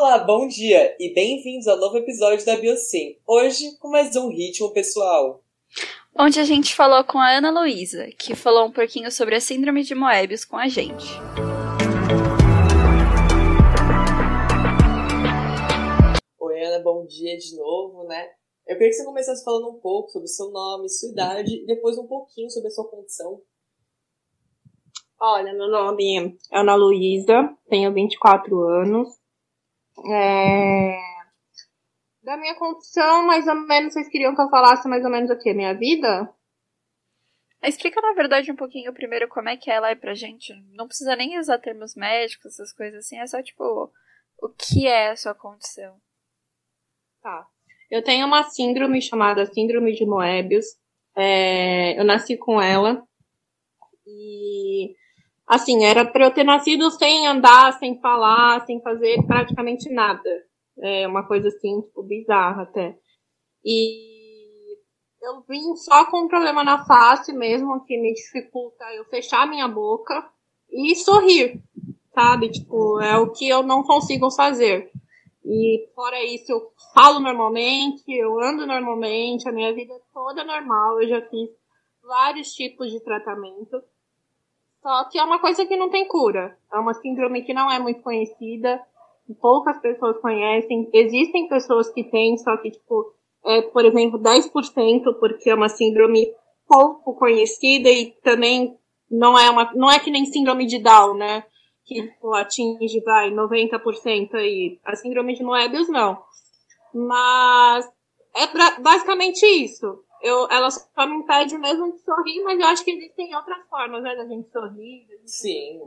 Olá, bom dia e bem-vindos ao novo episódio da Biosim. Hoje com mais um ritmo pessoal. Onde a gente falou com a Ana Luísa, que falou um pouquinho sobre a síndrome de Moebius com a gente. Oi, Ana, bom dia de novo, né? Eu queria que você começasse falando um pouco sobre seu nome, sua idade e depois um pouquinho sobre a sua condição. Olha, meu nome é Ana Luísa, tenho 24 anos. É... Da minha condição, mais ou menos, vocês queriam que eu falasse mais ou menos o que? Minha vida? Explica, na verdade, um pouquinho primeiro como é que ela é pra gente. Não precisa nem usar termos médicos, essas coisas assim. É só, tipo, o que é a sua condição. Tá. Eu tenho uma síndrome chamada Síndrome de Moebius. É... Eu nasci com ela. E assim, era para eu ter nascido sem andar, sem falar, sem fazer praticamente nada. É uma coisa assim, tipo, bizarra até. E eu vim só com um problema na face mesmo, que me dificulta eu fechar minha boca e sorrir, sabe? Tipo, é o que eu não consigo fazer. E fora isso, eu falo normalmente, eu ando normalmente, a minha vida é toda normal, eu já fiz vários tipos de tratamento. Só que é uma coisa que não tem cura. É uma síndrome que não é muito conhecida, poucas pessoas conhecem. Existem pessoas que têm, só que, tipo, é, por exemplo, 10%, porque é uma síndrome pouco conhecida e também não é uma, não é que nem síndrome de Down, né? Que tipo, atinge, vai, 90% aí. A síndrome de Moebius, não. Mas é basicamente isso eu, ela só me impede mesmo de sorrir, mas eu acho que existem outras formas, né, da gente sorrir. Da gente Sim,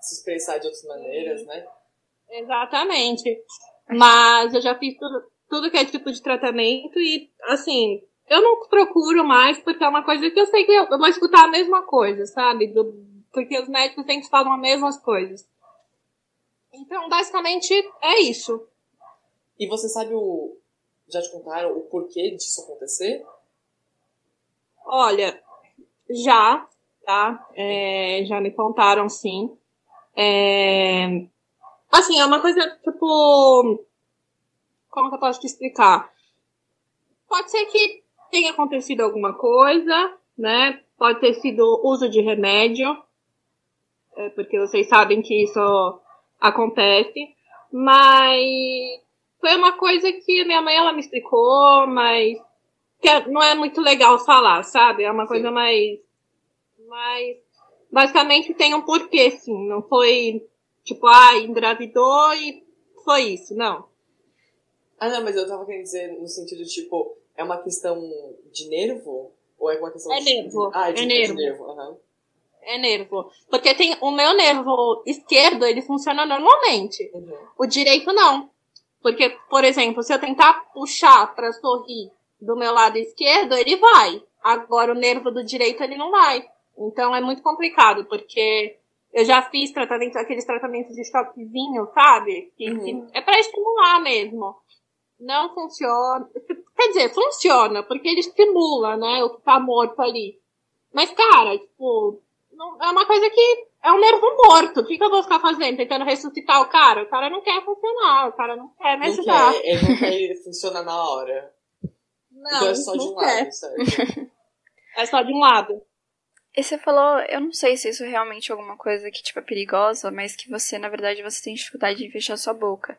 se expressar de outras maneiras, Sim. né? Exatamente. Mas eu já fiz tudo, tudo que é tipo de tratamento e, assim, eu não procuro mais porque é uma coisa que eu sei que eu, eu vou escutar a mesma coisa, sabe? Do, porque os médicos sempre falam as mesmas coisas. Então, basicamente, é isso. E você sabe o. Já te contaram o porquê disso acontecer? Olha, já, tá? É, já me contaram, sim. É, assim, é uma coisa, tipo. Como que eu posso te explicar? Pode ser que tenha acontecido alguma coisa, né? Pode ter sido uso de remédio, é, porque vocês sabem que isso acontece. Mas foi uma coisa que minha mãe ela me explicou, mas que é, não é muito legal falar, sabe? É uma coisa mais. mais. Basicamente tem um porquê, sim. Não foi tipo, ah, engravidou e foi isso, não. Ah, não, mas eu tava querendo dizer no sentido, tipo, é uma questão de nervo? Ou é uma questão é de. Nervo. Ah, de, é nervo. De nervo. Uhum. É nervo. Porque tem o meu nervo esquerdo, ele funciona normalmente. Uhum. O direito não. Porque, por exemplo, se eu tentar puxar para sorrir do meu lado esquerdo, ele vai. Agora o nervo do direito ele não vai. Então é muito complicado, porque eu já fiz tratamento, aqueles tratamentos de choquezinho, sabe? Que, uhum. que é para estimular mesmo. Não funciona. Quer dizer, funciona, porque ele estimula, né? O que tá morto ali. Mas, cara, tipo, não, é uma coisa que é um nervo morto. O que, que eu vou ficar fazendo? Tentando ressuscitar o cara? O cara não quer funcionar, o cara não quer me ajudar. Quer, ele não quer funcionar na hora. Não, então é só de um lado, certo? é só de um lado. E você falou, eu não sei se isso é realmente alguma coisa que, tipo, é perigosa, mas que você, na verdade, você tem dificuldade em fechar sua boca.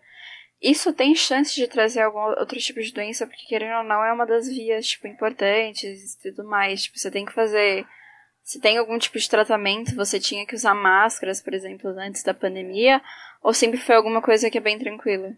Isso tem chance de trazer algum outro tipo de doença, porque querendo ou não, é uma das vias, tipo, importantes e tudo mais. Tipo, você tem que fazer. Se tem algum tipo de tratamento, você tinha que usar máscaras, por exemplo, antes da pandemia, ou sempre foi alguma coisa que é bem tranquila?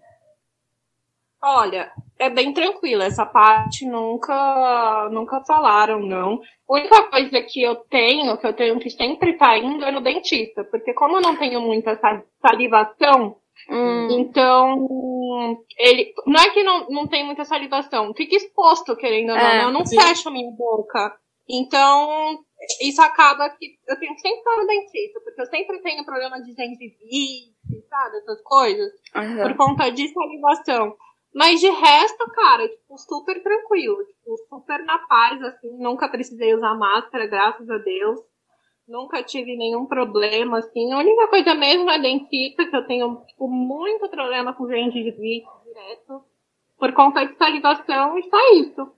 Olha, é bem tranquila. Essa parte nunca, nunca falaram, não. A única coisa que eu tenho, que eu tenho que sempre estar tá indo é no dentista. Porque como eu não tenho muita salivação, hum. então ele. Não é que não, não tem muita salivação, fica exposto, querendo ou não, é, né? Eu não sim. fecho a minha boca. Então, isso acaba que eu tenho que sempre estar no dentista, porque eu sempre tenho problema de gengivite, sabe? Essas coisas. Uhum. Por conta de salivação. Mas de resto, cara, tipo, super tranquilo. Tipo, super na paz, assim. Nunca precisei usar máscara, graças a Deus. Nunca tive nenhum problema, assim. A única coisa mesmo é dentista, que eu tenho tipo, muito problema com gengivite direto. Por conta de salivação, e só isso.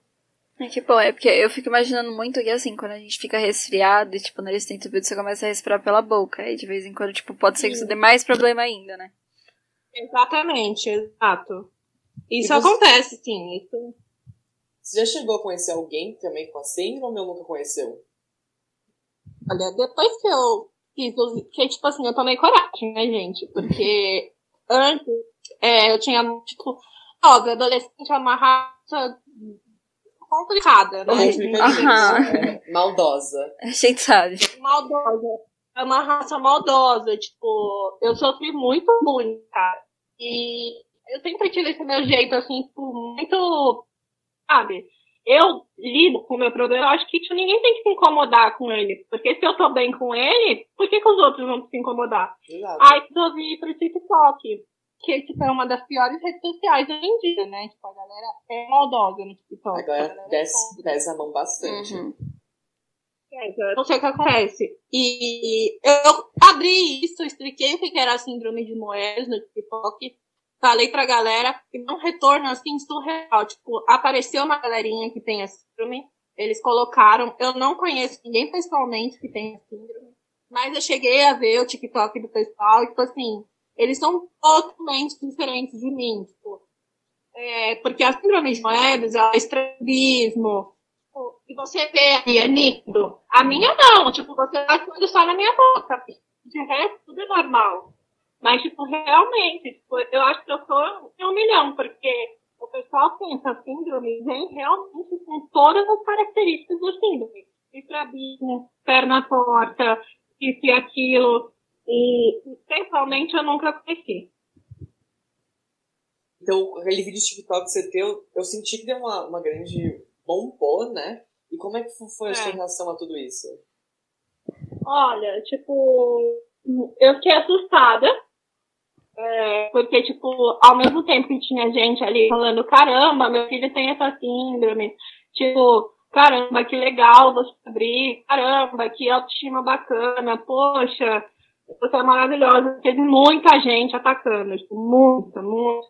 É que bom, é porque eu fico imaginando muito que assim, quando a gente fica resfriado e tipo, o nariz tem tupido, você começa a respirar pela boca. E de vez em quando, tipo, pode ser que isso dê mais problema ainda, né? Exatamente, exato. Isso você... acontece, sim. Isso... Você já chegou a conhecer alguém também com a síndrome ou nunca conheceu? Olha, depois que eu fiz os. Que, tipo assim, eu tomei coragem, né, gente? Porque antes é, eu tinha, tipo, óbvio, adolescente é uma raça complicada, né? Uhum. Maldosa. A gente sabe. Maldosa. É uma raça maldosa. Tipo, eu sofri muito bullying, cara. E eu sempre tive esse meu jeito, assim, tipo, muito. Sabe? Eu lido com o meu problema, eu acho que tipo, ninguém tem que se incomodar com ele. Porque se eu tô bem com ele, por que, que os outros vão se incomodar? Exato. Aí resolvi ir pro TikTok que tipo, é uma das piores redes sociais hoje em dia, né? Tipo, a galera é maldosa no TikTok. Agora desce, desce a mão bastante. Uhum. É, não sei o que acontece. E eu abri isso, expliquei o que era a síndrome de Moedas no TikTok, falei pra galera, e um retorno assim surreal. Tipo, apareceu uma galerinha que tem a síndrome, eles colocaram, eu não conheço ninguém pessoalmente que tem a síndrome, mas eu cheguei a ver o TikTok do pessoal, e tipo assim, eles são totalmente diferentes de mim. Tipo, é, porque a síndrome de Moedas, é estrabismo, tipo, e você vê ali, é nítido. A minha não, tipo, você tá só na minha boca. De resto, tudo é normal. Mas, tipo, realmente, tipo, eu acho que eu sou um milhão, porque o pessoal essa síndrome vem realmente com todas as características do síndrome. Estrabismo, perna torta, isso e aquilo. E, pessoalmente, eu nunca conheci. Então, aquele vídeo de TikTok que você teve, eu senti que deu uma, uma grande bombou, né? E como é que foi a sua é. reação a tudo isso? Olha, tipo, eu fiquei assustada. É, porque, tipo, ao mesmo tempo que tinha gente ali falando, caramba, meu filho tem essa síndrome. Tipo, caramba, que legal você abrir. Caramba, que autoestima bacana. Poxa, você é maravilhosa. Teve muita gente atacando, tipo, muita, muita.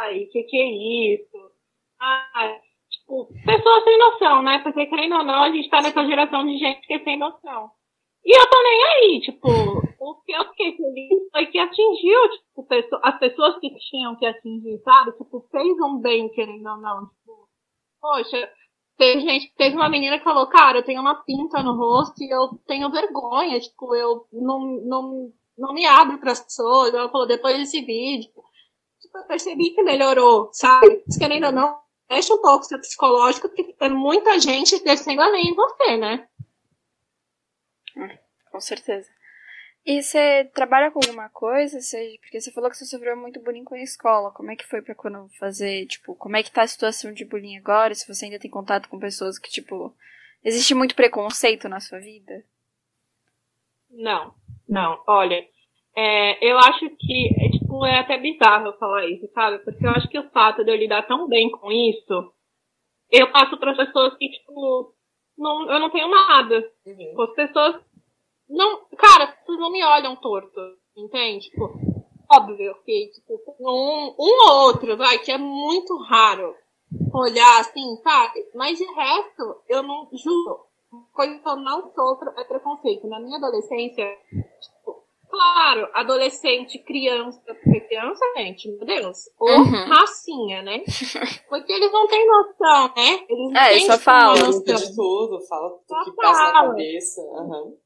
Ai, que que é isso? Ai, tipo, pessoas sem noção, né? Porque querendo ou não, a gente tá nessa geração de gente que é sem noção. E eu tô nem aí, tipo, o que eu fiquei feliz foi que atingiu, tipo, as pessoas que tinham que atingir, sabe? Tipo, fez um bem, querendo ou não. Tipo, poxa, Teve gente, teve uma menina que falou, cara, eu tenho uma pinta no rosto e eu tenho vergonha, tipo, eu não, não, não me abro para as pessoas. Ela falou, depois desse vídeo, tipo, eu percebi que melhorou, sabe? Se querendo ou não, mexe um pouco seu psicológico, porque tem muita gente descendo além em você, né? Com certeza. E você trabalha com alguma coisa? Você, porque você falou que você sofreu muito bullying com a escola. Como é que foi pra quando fazer, tipo, como é que tá a situação de bullying agora? Se você ainda tem contato com pessoas que, tipo, existe muito preconceito na sua vida? Não, não. Olha, é, eu acho que, é, tipo, é até bizarro eu falar isso, sabe? Porque eu acho que o fato de eu lidar tão bem com isso, eu passo para pessoas que, tipo, não, eu não tenho nada. Uhum. As pessoas não, cara, vocês não me olham torto, entende? Tipo, óbvio que, tipo, um, um ou outro, vai, que é muito raro olhar assim, sabe? Mas de resto, eu não, juro, coisa que eu não sofro é preconceito. Na minha adolescência, tipo, claro, adolescente, criança, porque criança, gente, meu Deus, ou uhum. racinha, né? Porque eles não têm noção, né? Eles não é, têm só fala de tudo, fala tudo que passa na cabeça. Uhum.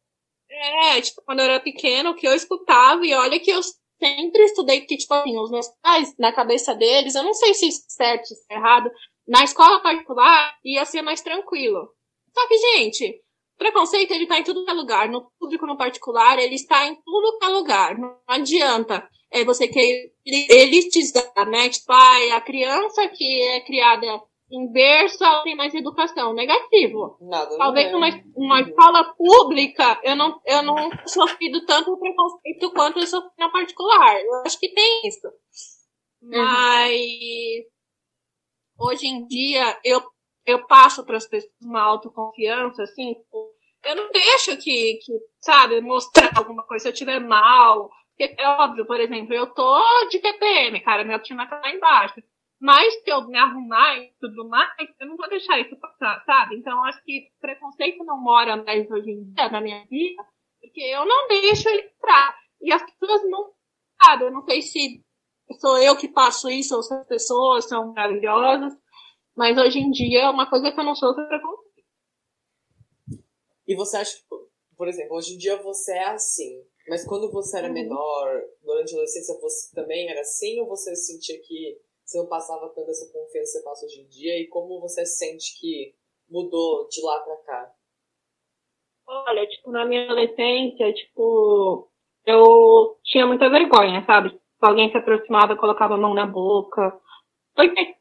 É, tipo, quando eu era pequena, o que eu escutava, e olha que eu sempre estudei, porque, tipo assim, os meus pais, na cabeça deles, eu não sei se isso é certo, se é errado, na escola particular ia ser mais tranquilo. Só que, gente, preconceito ele tá em tudo que é lugar, no público, no particular, ele está em tudo que é lugar. Não adianta é você querer elitizar, né? Tipo, ah, a criança que é criada em berço ela tem mais educação. Negativo. Nada, Talvez numa, uma escola pública eu não, eu não sofrido tanto preconceito quanto eu sofri na particular. Eu acho que tem isso. Uhum. Mas hoje em dia eu, eu passo para as pessoas uma autoconfiança, assim, tipo, eu não deixo que, que, sabe, mostrar alguma coisa se eu estiver mal. É óbvio, por exemplo, eu tô de TPM, cara, minha autoestima tá lá embaixo. Mas se eu me arrumar e tudo mais, eu não vou deixar isso passar, sabe? Então, acho que preconceito não mora mais hoje em dia na minha vida, porque eu não deixo ele entrar. E as pessoas não, sabe, eu não sei se sou eu que passo isso ou se as pessoas são maravilhosas, mas hoje em dia é uma coisa que eu não sou preconceito. E você acha que, por exemplo, hoje em dia você é assim, mas quando você era uhum. menor, durante a adolescência, você também era assim ou você sentia que você não passava tanta essa confiança que você passa hoje em dia? E como você sente que mudou de lá pra cá? Olha, tipo, na minha adolescência, tipo, eu tinha muita vergonha, sabe? Se alguém se aproximava, colocava a mão na boca. Porque,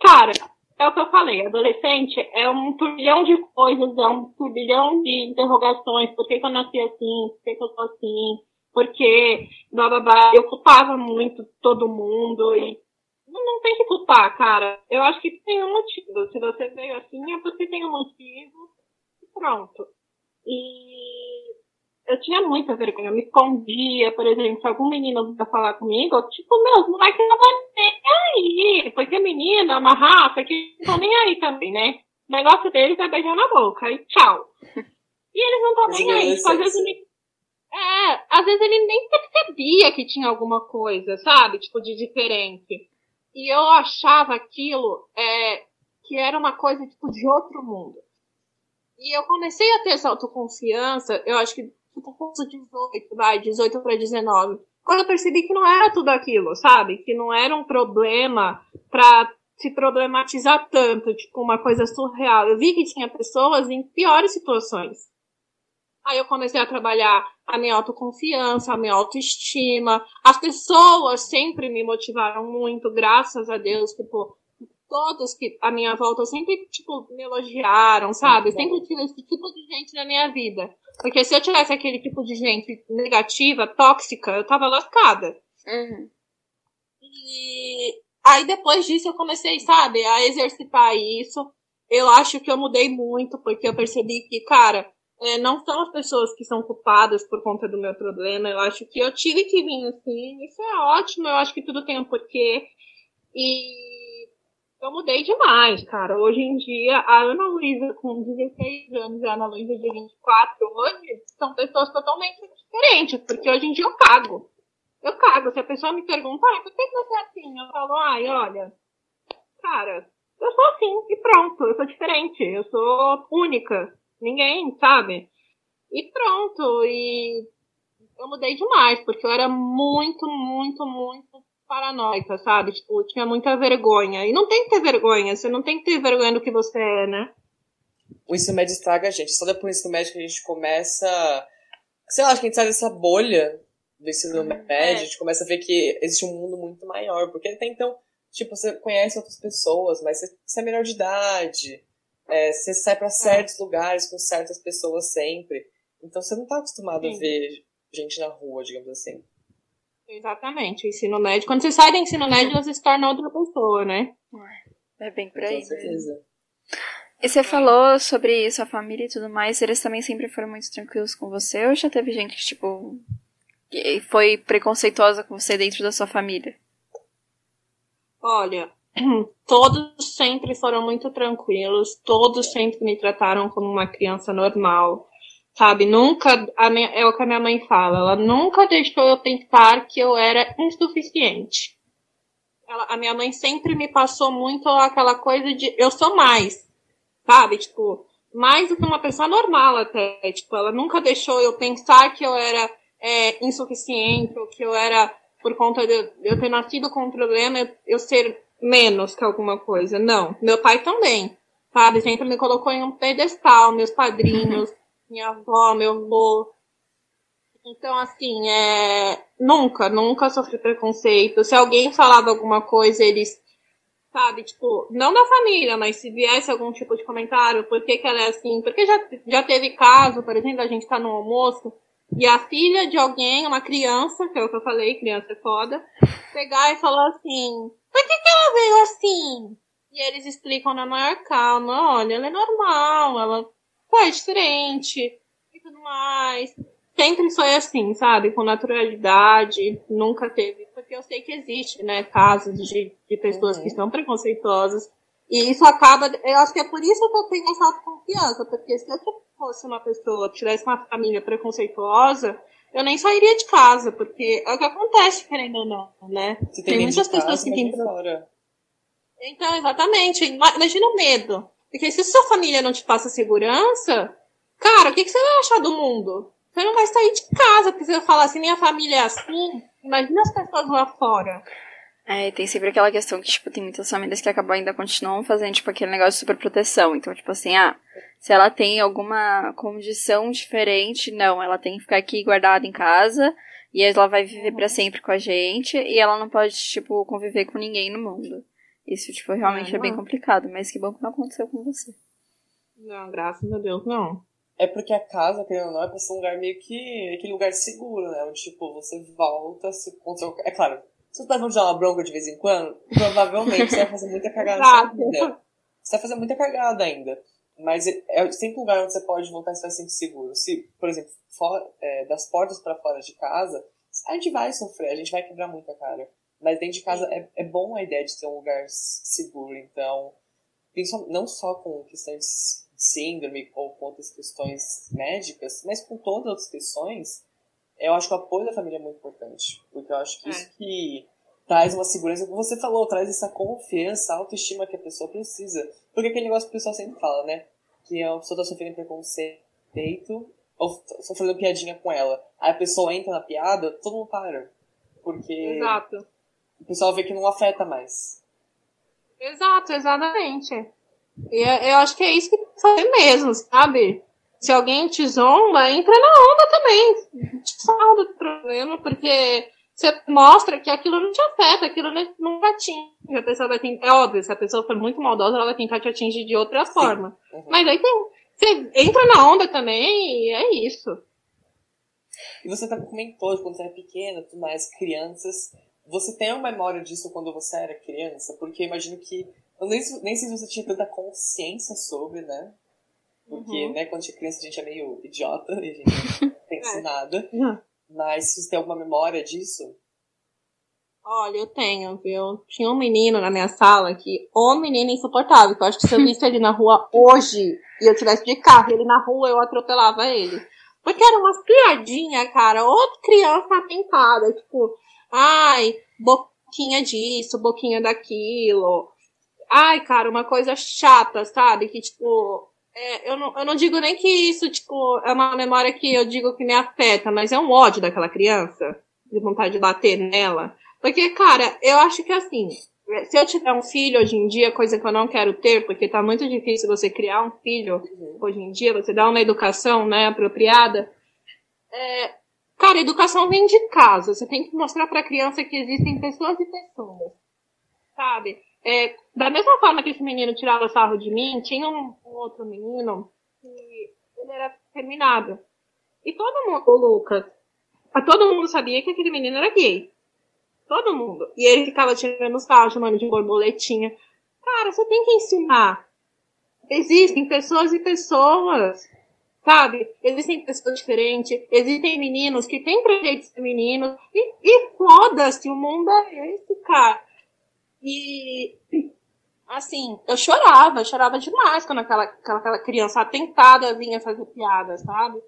cara, é o que eu falei, adolescente é um turbilhão de coisas, é um turbilhão de interrogações, por que, que eu nasci assim, por que, que eu sou assim, porque blá blá blá, eu culpava muito todo mundo e não, tem que culpar, cara. Eu acho que tem um motivo. Se você veio assim, é porque tem um motivo e pronto. E eu tinha muita vergonha, eu me escondia, por exemplo, se algum menino ia falar comigo, tipo, meu, não vai não vai nem aí, porque menina é uma raça que não estão nem aí também, né? O negócio deles é beijar na boca e tchau. E eles não estão nem aí, tipo, às vezes ele... É, às vezes ele nem percebia que tinha alguma coisa, sabe? Tipo, de diferente. E eu achava aquilo é, que era uma coisa, tipo, de outro mundo. E eu comecei a ter essa autoconfiança, eu acho que tipo, com 18, vai, 18 para 19. Quando eu percebi que não era tudo aquilo, sabe? Que não era um problema pra se problematizar tanto, tipo, uma coisa surreal. Eu vi que tinha pessoas em piores situações. Aí eu comecei a trabalhar a minha autoconfiança, a minha autoestima. As pessoas sempre me motivaram muito, graças a Deus, tipo, todos que a minha volta sempre, tipo, me elogiaram, sabe? Sempre tive esse tipo de gente na minha vida. Porque se eu tivesse aquele tipo de gente negativa, tóxica, eu tava lascada. Uhum. E aí depois disso eu comecei, sabe, a exercitar isso. Eu acho que eu mudei muito, porque eu percebi que, cara, é, não são as pessoas que são culpadas por conta do meu problema. Eu acho que eu tive que vir assim. Isso é ótimo, eu acho que tudo tem um porquê. E eu mudei demais, cara. Hoje em dia, a Ana Luísa com 16 anos e a Ana Luísa de 24 hoje são pessoas totalmente diferentes, porque hoje em dia eu cago. Eu cago. Se a pessoa me pergunta, ah, por que você é assim? Eu falo, ai, olha, cara, eu sou assim e pronto, eu sou diferente, eu sou única. Ninguém, sabe? E pronto, e eu mudei demais, porque eu era muito, muito, muito paranoica, sabe? Tipo, tinha muita vergonha. E não tem que ter vergonha, você não tem que ter vergonha do que você é, né? O ensino médio estraga a gente. Só depois do ensino médio que a gente começa. Sei lá, acho que a gente sai dessa bolha do ensino uhum. médio, é. a gente começa a ver que existe um mundo muito maior. Porque até então, tipo, você conhece outras pessoas, mas você, você é menor de idade. É, você sai para é. certos lugares com certas pessoas sempre. Então você não tá acostumado Sim. a ver gente na rua, digamos assim. Exatamente, o ensino médio. Quando você sai do ensino médio, você se torna outra pessoa, né? É bem por aí. Com certeza. E você falou sobre sua família e tudo mais, eles também sempre foram muito tranquilos com você? Ou já teve gente que, tipo, que foi preconceituosa com você dentro da sua família? Olha, todos sempre foram muito tranquilos, todos sempre me trataram como uma criança normal. Sabe, nunca, minha, é o que a minha mãe fala, ela nunca deixou eu pensar que eu era insuficiente. Ela, a minha mãe sempre me passou muito aquela coisa de eu sou mais, sabe? Tipo, mais do que uma pessoa normal até. Tipo, ela nunca deixou eu pensar que eu era é, insuficiente ou que eu era, por conta de eu ter nascido com um problema, eu, eu ser menos que alguma coisa. Não. Meu pai também, sabe? Sempre me colocou em um pedestal, meus padrinhos minha avó, meu avô. Então, assim, é... nunca, nunca sofri preconceito. Se alguém falava alguma coisa, eles, sabe, tipo, não da família, mas se viesse algum tipo de comentário, por que, que ela é assim? Porque já, já teve caso, por exemplo, a gente tá no almoço e a filha de alguém, uma criança, que é o que eu falei, criança é foda, pegar e falar assim, por que, que ela veio assim? E eles explicam na maior calma, olha, ela é normal, ela é diferente. Mas sempre foi assim, sabe? Com naturalidade, nunca teve. Porque eu sei que existe, né, casos de, de pessoas uhum. que são preconceituosas. E isso acaba. Eu acho que é por isso que eu tenho essa autoconfiança. Porque se eu fosse uma pessoa, tivesse uma família preconceituosa, eu nem sairia de casa, porque é o que acontece, querendo ou não, né? Você tem, tem muitas pessoas casa, que têm. Então, exatamente. Imagina o medo. Porque se sua família não te passa segurança, cara, o que, que você vai achar do mundo? Você não vai sair de casa, porque você vai falar assim, minha família é assim. Imagina as pessoas lá fora. É, tem sempre aquela questão que, tipo, tem muitas famílias que acabam ainda continuam fazendo, tipo, aquele negócio de super proteção. Então, tipo assim, ah, se ela tem alguma condição diferente, não, ela tem que ficar aqui guardada em casa, e ela vai viver para sempre com a gente, e ela não pode, tipo, conviver com ninguém no mundo. Isso, tipo, realmente é, é bem complicado, mas que bom que não aconteceu com você. Não, graças a Deus, não. É porque a casa, querendo ou não, é pra ser um lugar meio que. aquele lugar seguro, né? Onde, tipo, você volta, se contra. É claro, se vão te dar uma bronca de vez em quando, provavelmente você vai fazer muita cagada vida. Você vai fazer muita cagada ainda. Mas é, é sempre um lugar onde você pode voltar e estar sempre seguro. Se, por exemplo, fora, é, das portas para fora de casa, a gente vai sofrer, a gente vai quebrar muita cara. Mas dentro de casa é, é bom a ideia de ter um lugar seguro. Então, não só com questões de síndrome ou com outras questões médicas, mas com todas as questões, eu acho que o apoio da família é muito importante. Porque eu acho que isso é. que traz uma segurança, como você falou, traz essa confiança, autoestima que a pessoa precisa. Porque aquele negócio que o pessoal sempre fala, né? Que a pessoa tá sofrendo preconceito ou tá fazendo piadinha com ela. Aí a pessoa entra na piada, todo mundo para. Porque. Exato o pessoal vê que não afeta mais. Exato, exatamente. E é, eu acho que é isso que tem que fazer mesmo, sabe? Se alguém te zomba, entra na onda também. Te fala do problema, porque você mostra que aquilo não te afeta, aquilo não te atinge. A pessoa vai tentar, é óbvio, se a pessoa for muito maldosa, ela vai tentar te atingir de outra Sim. forma. Uhum. Mas aí tem, você entra na onda também e é isso. E você tá comentou quando você era pequena, tudo mais, crianças você tem uma memória disso quando você era criança? Porque imagino que. Eu nem, nem sei se você tinha tanta consciência sobre, né? Porque, uhum. né, quando a gente é criança a gente é meio idiota e a gente não pensa é. nada. Uhum. Mas você tem alguma memória disso? Olha, eu tenho, viu? Tinha um menino na minha sala que, o menino insuportável, que eu acho que se eu visse ele na rua hoje e eu tivesse de carro ele na rua, eu atropelava ele. Porque era umas piadinhas, cara, outra criança atentada, tipo, Ai, boquinha disso, boquinha daquilo. Ai, cara, uma coisa chata, sabe? Que, tipo, é, eu, não, eu não digo nem que isso, tipo, é uma memória que eu digo que me afeta, mas é um ódio daquela criança, de vontade de bater nela. Porque, cara, eu acho que assim, se eu tiver um filho hoje em dia, coisa que eu não quero ter, porque tá muito difícil você criar um filho uhum. hoje em dia, você dá uma educação, né, apropriada, é, Cara, educação vem de casa. Você tem que mostrar para a criança que existem pessoas e pessoas. Sabe? É, da mesma forma que esse menino tirava sarro de mim, tinha um, um outro menino que ele era terminado. E todo mundo, o Lucas, todo mundo sabia que aquele menino era gay. Todo mundo. E ele ficava tirando sarro, chamando de borboletinha. Cara, você tem que ensinar. Existem pessoas e pessoas. Sabe? Existem pessoas diferentes, existem meninos que têm projetos femininos, e, e foda-se, o mundo é esse, cara. E, assim, eu chorava, chorava demais quando aquela, aquela, aquela criança atentada vinha fazer piada, sabe?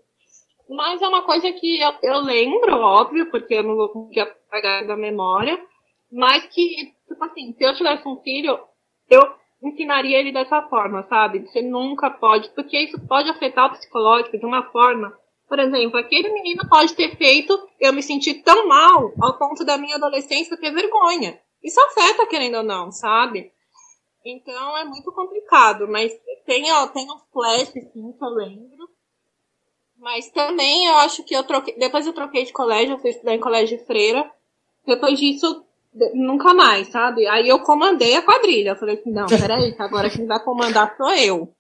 Mas é uma coisa que eu, eu lembro, óbvio, porque eu não vou conseguir apagar da memória, mas que, tipo assim, se eu tivesse um filho, eu ensinaria ele dessa forma, sabe? Você nunca pode, porque isso pode afetar o psicológico de uma forma. Por exemplo, aquele menino pode ter feito eu me sentir tão mal ao ponto da minha adolescência ter vergonha. Isso afeta, querendo ou não, sabe? Então é muito complicado, mas tem, ó, tem uns flashes, sim, que eu lembro. Mas também eu acho que eu troquei. Depois eu troquei de colégio, eu fui estudar em colégio de freira. Depois disso, nunca mais, sabe? Aí eu comandei a quadrilha. Eu falei assim, não, peraí, que agora quem vai comandar sou eu.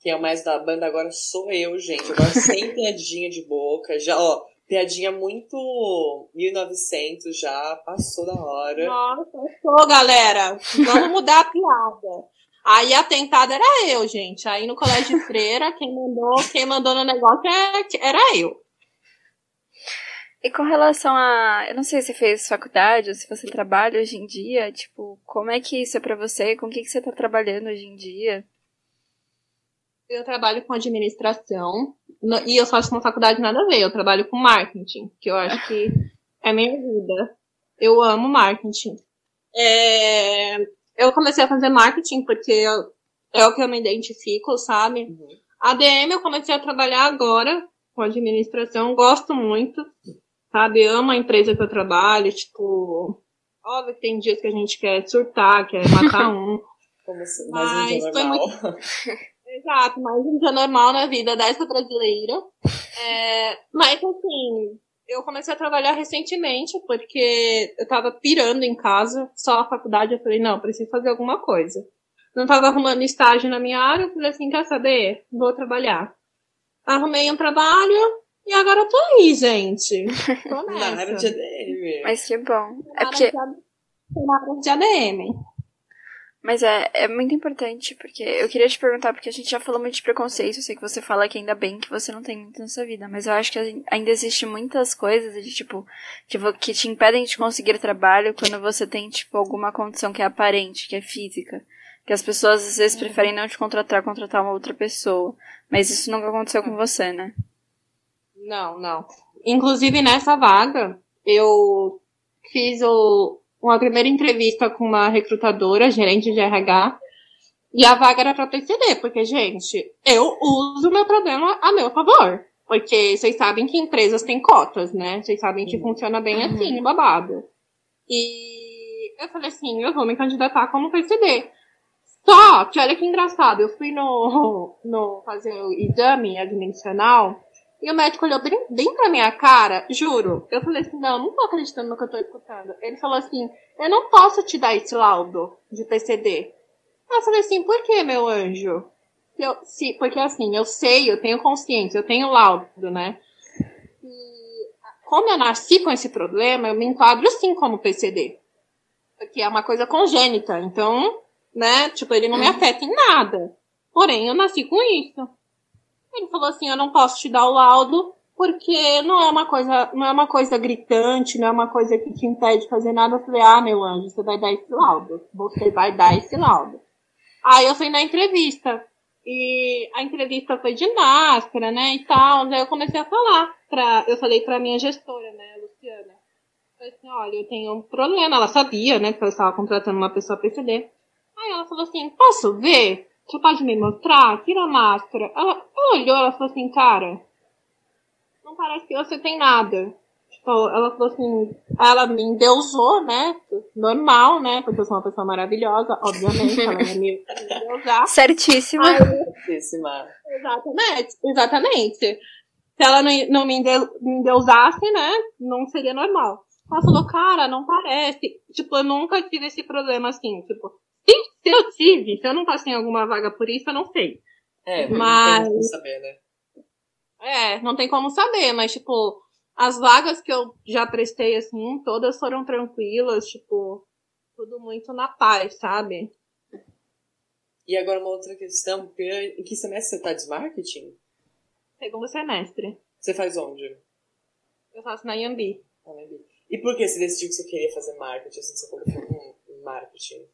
Quem é o mais da banda agora sou eu, gente. Agora sem piadinha de boca. Já, ó, piadinha muito 1900 já, passou da hora. Nossa, passou, galera. Vamos mudar a piada. Aí a tentada era eu, gente. Aí no colégio de freira, quem mandou, quem mandou no negócio é, era eu. E com relação a. Eu não sei se você fez faculdade ou se você trabalha hoje em dia, tipo, como é que isso é pra você? Com o que, que você tá trabalhando hoje em dia? Eu trabalho com administração e eu faço uma faculdade nada a ver. Eu trabalho com marketing, que eu acho que é minha vida. Eu amo marketing. É, eu comecei a fazer marketing porque eu, é o que eu me identifico, sabe? Uhum. A DM eu comecei a trabalhar agora com administração, gosto muito, sabe? Amo a empresa que eu trabalho, tipo, óbvio que tem dias que a gente quer surtar, quer matar um. Como se, mas foi muito. Exato, mais um dia normal na vida dessa brasileira. É, mas assim, eu comecei a trabalhar recentemente, porque eu tava pirando em casa, só a faculdade, eu falei, não, preciso fazer alguma coisa. Não tava arrumando estágio na minha área, eu falei assim, quer saber? Vou trabalhar. Arrumei um trabalho e agora eu tô aí, gente. Tô nessa. na área de ADM. Mas que bom. É porque... Na área de ADM. Mas é, é muito importante, porque eu queria te perguntar, porque a gente já falou muito de preconceito, eu sei que você fala que ainda bem que você não tem muito na sua vida, mas eu acho que ainda existe muitas coisas de, tipo, que, que te impedem de conseguir trabalho quando você tem, tipo, alguma condição que é aparente, que é física. Que as pessoas às vezes preferem não te contratar, contratar uma outra pessoa. Mas isso nunca aconteceu com você, né? Não, não. Inclusive nessa vaga, eu fiz o, uma primeira entrevista com uma recrutadora, gerente de RH, e a vaga era para PCD, porque, gente, eu uso meu problema a meu favor. Porque vocês sabem que empresas têm cotas, né? Vocês sabem que funciona bem uhum. assim, babado. E eu falei assim, eu vou me candidatar como PCD. Só que olha que engraçado, eu fui no, no fazer o exame admissional e o médico olhou bem, bem pra minha cara, juro. Eu falei assim, não, não tô acreditando no que eu tô escutando. Ele falou assim, eu não posso te dar esse laudo de PCD. Eu falei assim, por que, meu anjo? Eu, se, porque assim, eu sei, eu tenho consciência, eu tenho laudo, né? E como eu nasci com esse problema, eu me enquadro sim como PCD. Porque é uma coisa congênita, então, né, tipo, ele não me uhum. afeta em nada. Porém, eu nasci com isso. Ele falou assim, eu não posso te dar o laudo porque não é uma coisa, não é uma coisa gritante, não é uma coisa que te impede de fazer nada. Eu falei, ah, meu anjo, você vai dar esse laudo. Você vai dar esse laudo. Aí eu fui na entrevista. E a entrevista foi de máscara, né, e tal. Aí eu comecei a falar pra, eu falei pra minha gestora, né, Luciana. Eu falei assim, olha, eu tenho um problema. Ela sabia, né, que eu estava contratando uma pessoa PCD. Aí ela falou assim, posso ver? Você pode me mostrar? Tira a máscara. Ela, ela olhou, ela falou assim, cara, não parece que você tem nada. Tipo, ela falou assim, ela me endeusou, né? Normal, né? Porque eu sou uma pessoa maravilhosa, obviamente, ela ia me endeusar. Certíssima. Certíssima. Exatamente, exatamente. Se ela não, não me, endeusasse, né? Não seria normal. Ela falou, cara, não parece. Tipo, eu nunca tive esse problema assim. Tipo, se eu tive, se eu não passei em alguma vaga por isso, eu não sei. É, mas... não tem como saber, né? É, não tem como saber, mas, tipo, as vagas que eu já prestei, assim, todas foram tranquilas, tipo, tudo muito na paz, sabe? E agora uma outra questão, em que semestre você tá de marketing? Segundo semestre. Você faz onde? Eu faço na Yambi. E por que você decidiu que você queria fazer marketing, assim, você colocou um marketing?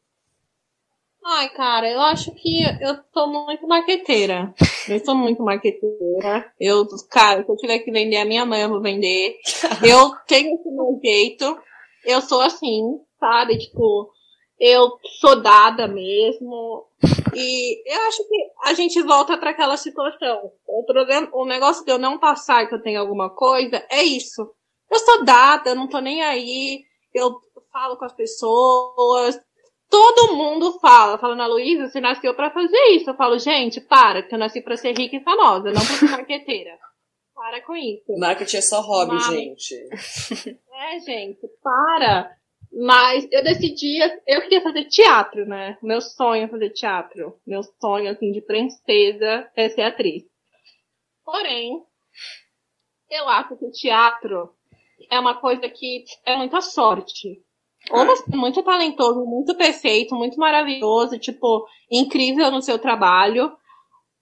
Ai, cara, eu acho que eu tô muito marqueteira. Eu sou muito marqueteira. Eu, cara, se eu tiver que vender a minha mãe, eu vou vender. Eu tenho esse meu jeito. Eu sou assim, sabe? Tipo, eu sou dada mesmo. E eu acho que a gente volta para aquela situação. O problema, o negócio de eu não passar que eu tenho alguma coisa é isso. Eu sou dada, não tô nem aí. Eu falo com as pessoas, todo mundo fala, falando, a Luísa, você nasceu para fazer isso. Eu falo, gente, para, que eu nasci para ser rica e famosa, não pra ser marqueteira. Para com isso. Marketing é só hobby, Mas... gente. É, gente, para. Mas eu decidi, eu queria fazer teatro, né? Meu sonho é fazer teatro. Meu sonho, assim, de princesa é ser atriz. Porém, eu acho que o teatro é uma coisa que é muita sorte. Ou você é muito talentoso, muito perfeito, muito maravilhoso, tipo, incrível no seu trabalho.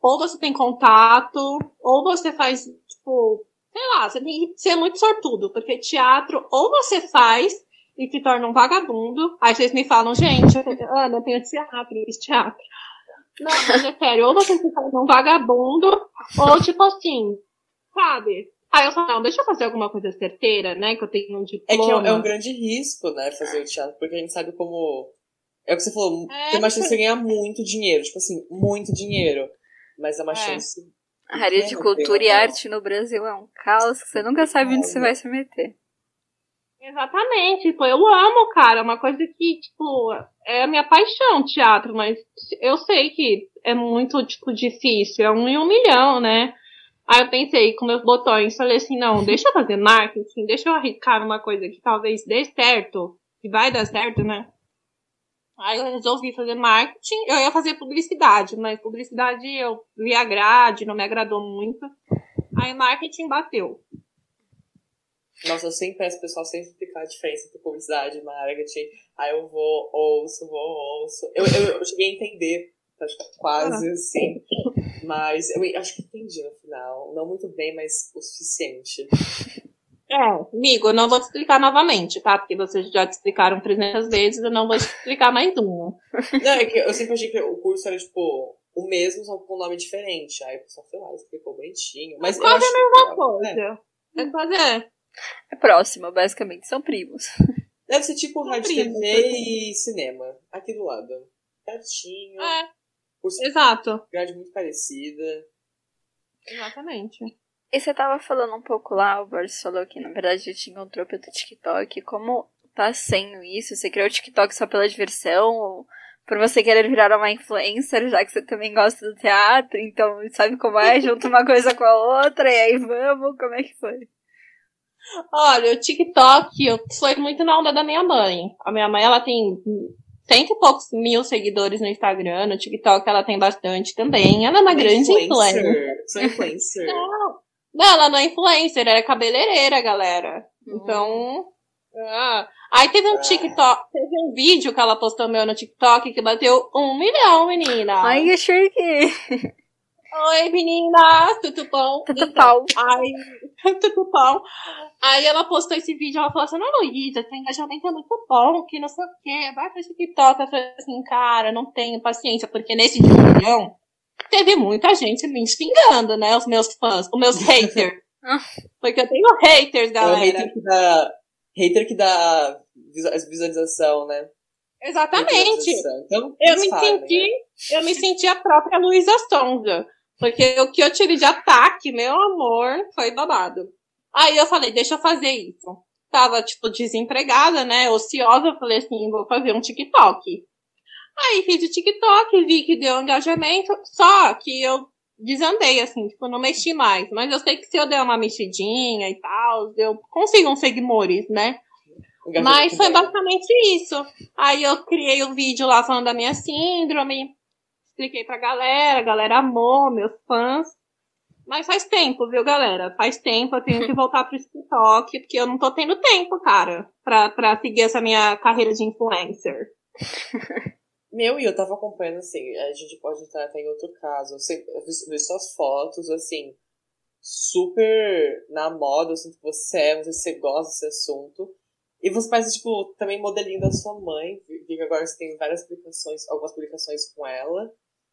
Ou você tem contato, ou você faz, tipo, sei lá, você tem que ser muito sortudo, porque teatro, ou você faz e se torna um vagabundo. Aí vocês me falam, gente, Ana, eu tenho teatro, eu fiz teatro. Não, mas é sério, ou você se torna um vagabundo, ou tipo assim, sabe? Aí eu falo, não, deixa eu fazer alguma coisa certeira, né? Que eu tenho um diploma. É que é um, é um grande risco, né, fazer o teatro, porque a gente sabe como. É o que você falou, É, tem uma chance de tipo- você ganhar muito dinheiro, tipo assim, muito dinheiro. Mas é uma É. chance. A área de pequena, cultura e arte no Brasil é um caos que você nunca sabe onde você vai se meter. Exatamente, tipo, eu amo, cara, é uma coisa que, tipo, é a minha paixão, teatro, mas eu sei que é muito, tipo, difícil, é um em um milhão, né? Aí eu pensei com meus botões, falei assim, não, deixa eu fazer marketing, deixa eu arriscar numa coisa que talvez dê certo, que vai dar certo, né? Aí eu resolvi fazer marketing, eu ia fazer publicidade, mas publicidade eu vi a grade, não me agradou muito. Aí marketing bateu. Nossa, eu sempre peço pro pessoal sempre explicar a diferença entre publicidade e marketing. Aí eu vou, ouço, vou, ouço. Eu, eu, eu cheguei a entender, acho que quase assim. Mas eu acho que entendi no final. Não muito bem, mas o suficiente. É, amigo, eu não vou te explicar novamente, tá? Porque vocês já te explicaram 300 vezes, eu não vou te explicar mais uma. Não, é que eu sempre achei que o curso era, tipo, o mesmo, só com um nome diferente. Aí o pessoal foi lá, explicou bonitinho. Mas eu Quase a mesma que- coisa. É fazer. É próximo, basicamente, são primos. Deve ser tipo rádio, TV e cinema. Aqui do lado. Pertinho. É, exato. grade muito parecida. Exatamente. E você tava falando um pouco lá, o Boris falou que na verdade ele te encontrou pelo TikTok. Como tá sendo isso? Você criou o TikTok só pela diversão? Ou por você querer virar uma influencer, já que você também gosta do teatro? Então, sabe como é? Junta uma coisa com a outra e aí vamos? Como é que foi? Olha, o TikTok eu, foi muito na onda da minha mãe. A minha mãe, ela tem cento e poucos mil seguidores no Instagram. No TikTok ela tem bastante também. Ela é uma grande influencer. Sou influencer. Não, não, ela não é influencer, ela é cabeleireira, galera. Então. ah. Aí teve um Ah. TikTok, teve um vídeo que ela postou meu no TikTok que bateu um milhão, menina. Ai, que chique! Oi, menina, tudo bom? Tudo Então, pau. Aí, tudo bom. Aí ela postou esse vídeo, ela falou assim, não, Luísa, seu engajamento é muito bom, que não sei o quê, vai pro TikTok. Eu falei assim, cara, não tenho paciência, porque nesse de um milhão, teve muita gente me xingando, né, os meus fãs, os meus haters. porque eu tenho haters, É o galera. hater que dá. Hater que dá visu- visualização, né? Exatamente. Então, Eu me fazem, senti, né? eu me senti a própria Luísa Sonza. Porque o que eu tive de ataque, meu amor, foi babado. Aí eu falei, deixa eu fazer isso. Tava, tipo, desempregada, né? Ociosa, eu falei assim, vou fazer um TikTok. Aí fiz o TikTok, vi que deu engajamento, só que eu desandei, assim, tipo, não mexi mais. Mas eu sei que se eu der uma mexidinha e tal, eu consigo uns seguidores, né? Mas foi basicamente isso. Aí eu criei o vídeo lá falando da minha síndrome, expliquei pra galera, a galera amou, meus fãs. Mas faz tempo, viu, galera? Faz tempo, eu tenho que voltar pro TikTok, porque eu não tô tendo tempo, cara, pra, pra seguir essa minha carreira de influencer. Meu, e eu tava acompanhando, assim, a gente pode entrar até em outro caso. Eu, vi, suas fotos, assim, super na moda, assim, que você é, não sei se você gosta desse assunto. E você faz, tipo, também modelinho da sua mãe. Vi que agora você tem várias publicações, algumas publicações com ela.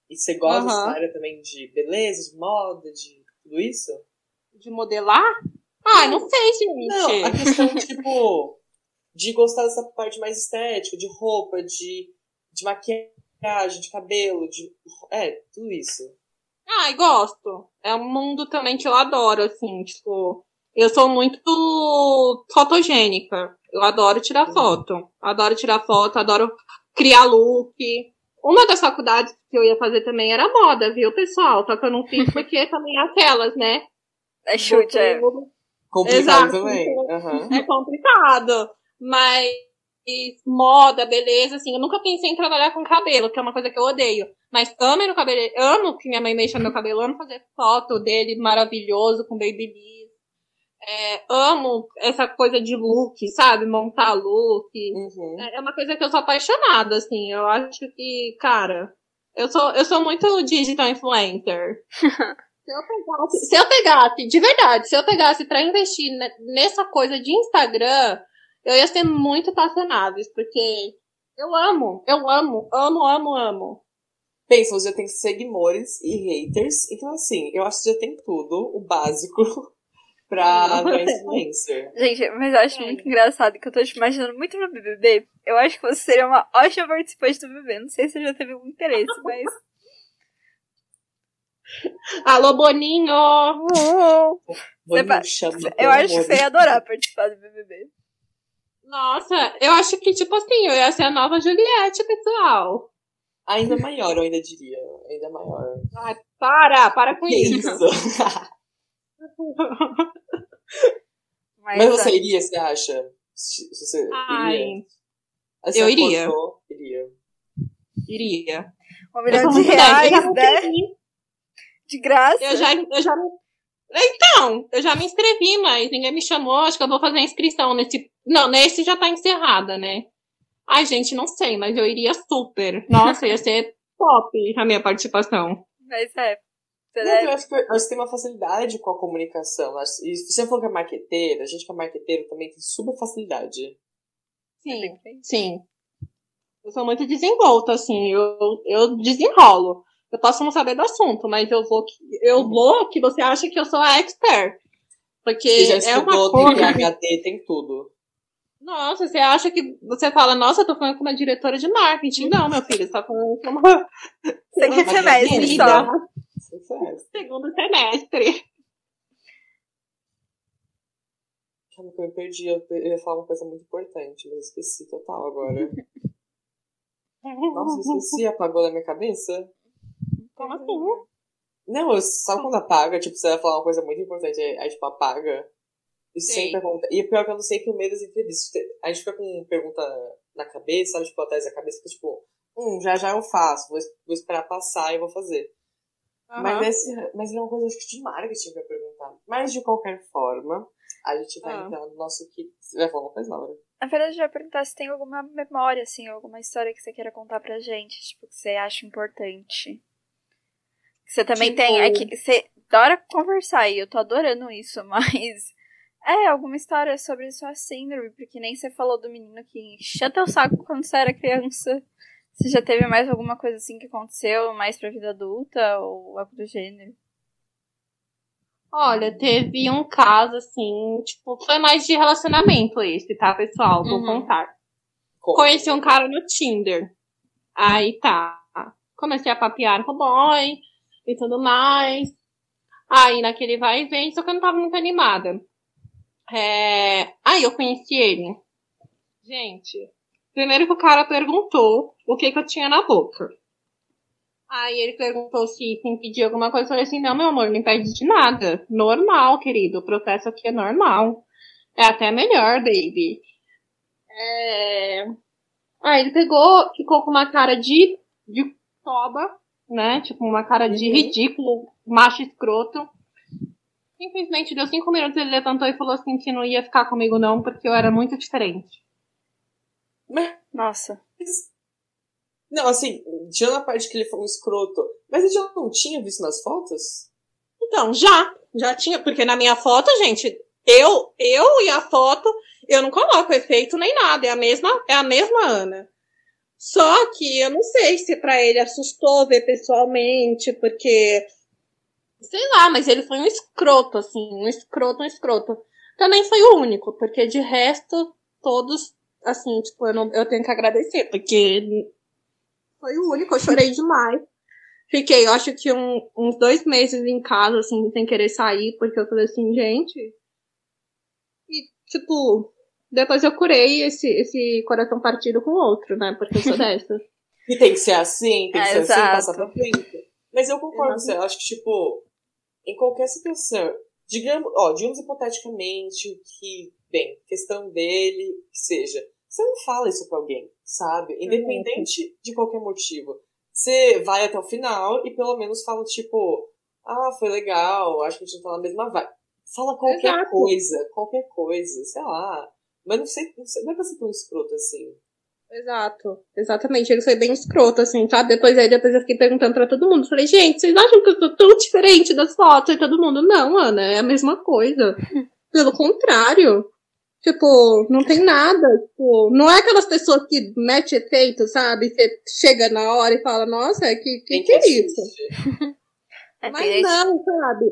E você gosta Aham. dessa área também de beleza, de moda, de tudo isso? De modelar? Ah, não sei, gente. Não, a questão, tipo, de gostar dessa parte mais estética, de roupa, de, de maquiagem, de cabelo, de. É, tudo isso. Ai, gosto. É um mundo também que eu adoro, assim, tipo, eu sou muito fotogênica. Eu adoro tirar Uhum. foto. Adoro tirar foto, adoro criar look. Uma das faculdades que eu ia fazer também era moda, viu, pessoal? Só que eu não fiz porque também é aquelas, né? É chute, é. Complicado Exato. também. Aham. É complicado. Mas moda, beleza, assim, eu nunca pensei em trabalhar com cabelo, que é uma coisa que eu odeio. Mas amo no cabelo, amo que minha mãe mexa no meu cabelo, amo fazer foto dele maravilhoso com babyliss. É, amo essa coisa de look, sabe? Montar look. Uhum. É, é uma coisa que eu sou apaixonada, assim. Eu acho que, cara, eu sou, eu sou muito digital influencer. se, eu pegasse, se eu pegasse, de verdade, se eu pegasse pra investir nessa coisa de Instagram, eu ia ser muito apaixonada, porque eu amo, eu amo, amo, amo, amo. Pensa, você já tem seguidores e haters, então assim, eu acho que já tem tudo, o básico, pra virar influencer. Gente, mas eu acho muito engraçado que eu tô te imaginando muito no BBB. Eu acho que você seria uma ótima participante do BBB. Não sei se você já teve algum interesse, mas. Alô, Boninho! Boninho Você chama, eu acho que você ia adorar participar do BBB. Nossa, eu acho que, tipo assim, eu ia ser a nova Juliette, pessoal. Ainda maior, eu ainda diria. Ainda maior. Ai, para, para com Que isso. isso? Mas, Mas você ah, iria, você acha? Se se você Ai, iria? Assim, eu iria. apostou, iria. iria. um milhão de reais, né? De graça. Eu já, eu já. Então, eu já me inscrevi, mas ninguém me chamou. Acho que eu vou fazer a inscrição nesse. Não, nesse já tá encerrada, né? Ai, gente, não sei, mas eu iria super. Nossa, ia ser top a minha participação. Mas é. Você Não, eu acho que nós temos uma facilidade com a comunicação. E você falou que é marqueteira, a gente que é marqueteiro também tem super facilidade. Sim, sim. Eu sou muito desenvolta, assim. Eu, eu desenrolo. Eu posso não saber do assunto, mas eu vou que, eu vou que você acha que eu sou a expert. Porque Você já é uma estudou, tem. PhD, tem tudo. Nossa, você acha que. Você fala, nossa, eu tô falando com uma diretora de marketing. Não, meu filho, você tá falando com uma. Segundo Mas semestre querida. só. Sucesso. Segundo semestre. Calma que eu me perdi, eu ia falar uma coisa muito importante, mas eu esqueci total agora. Nossa, eu esqueci, apagou da minha cabeça. Como assim? Não, eu, sabe quando apaga? Tipo, você vai falar uma coisa muito importante, aí, aí tipo, apaga. Isso Sim. sempre acontece. E pior que eu não sei que o meio das entrevistas. A gente fica com pergunta na cabeça, sabe? Tipo, atrás da cabeça, fica tipo, hum, já já eu faço, vou, vou esperar passar e vou fazer. Mas, Aham. esse, mas é uma coisa, acho que de marketing pra perguntar. Mas de qualquer forma, a gente vai Ah. entrar no nosso kit. Você vai falar uma coisa, Laura? Na verdade, eu ia perguntar se tem alguma memória, assim, alguma história que você queira contar pra gente, tipo, que você acha importante. Que você também Tipo- tem. É que você adora conversar e eu tô adorando isso, mas. É, alguma história sobre sua síndrome, porque nem você falou do menino que encheu teu saco quando você era criança. Você já teve mais alguma coisa assim que aconteceu mais pra vida adulta ou algo do gênero? Olha, teve um caso assim, tipo, foi mais de relacionamento esse, tá, pessoal? Vou Uhum. contar. Conta. Conheci um cara no Tinder. Aí tá. Comecei a papear com o boy e tudo mais. Aí naquele vai e vem, só que eu não tava muito animada. É... Aí eu conheci ele. Gente, primeiro que o cara perguntou o que que eu tinha na boca. Aí ele perguntou se que pedir alguma coisa. Eu falei assim, não, meu amor, não impede de nada. Normal, querido. O processo aqui é normal. É até melhor, baby. É... Aí ele pegou, ficou com uma cara de, de toba, né? Tipo, uma cara de Uhum. ridículo, macho escroto. Simplesmente deu cinco minutos, ele levantou e falou assim que não ia ficar comigo não, porque eu era muito diferente. Mas, Nossa. não, assim, tirando a parte que ele foi um escroto, mas ele já não tinha visto nas fotos? Então, já, já tinha, porque na minha foto, gente, eu, eu e a foto, eu não coloco efeito nem nada, é a mesma, é a mesma Ana. Só que eu não sei se pra ele assustou ver pessoalmente, porque sei lá, mas ele foi um escroto assim, um escroto, um escroto. Também foi o único, porque de resto todos assim, tipo, eu, não, eu tenho que agradecer, porque foi o único, eu chorei demais. Fiquei, eu acho que um- uns dois meses em casa, assim, sem querer sair, porque eu falei assim, gente. E, tipo, depois eu curei esse, esse coração partido com outro, né? Porque eu sou dessa. E tem que ser assim, tem que É, ser assim, exato. passar pra frente. Mas eu concordo com você, eu acho que, tipo, em qualquer situação, digamos, ó, digamos hipoteticamente que, bem, questão dele, que seja, você não fala isso pra alguém, sabe? Independente de qualquer motivo. Você vai até o final e pelo menos fala, tipo, ah, foi legal, acho que a gente não tá na mesma vibe. Fala qualquer Exato. coisa, qualquer coisa, sei lá. Mas não sei, não, sei, não é pra ser tão escroto assim. Exato, exatamente. Ele foi bem escroto, assim, sabe? Depois aí, depois eu fiquei perguntando pra todo mundo. Falei, gente, vocês acham que eu tô tão diferente das fotos? E todo mundo, não, Ana, é a mesma coisa. Pelo contrário. Tipo, não tem nada. Tipo, não é aquelas pessoas que mete efeito, sabe? Você chega na hora e fala, nossa, que, que, que é isso? é, Mas não, sabe?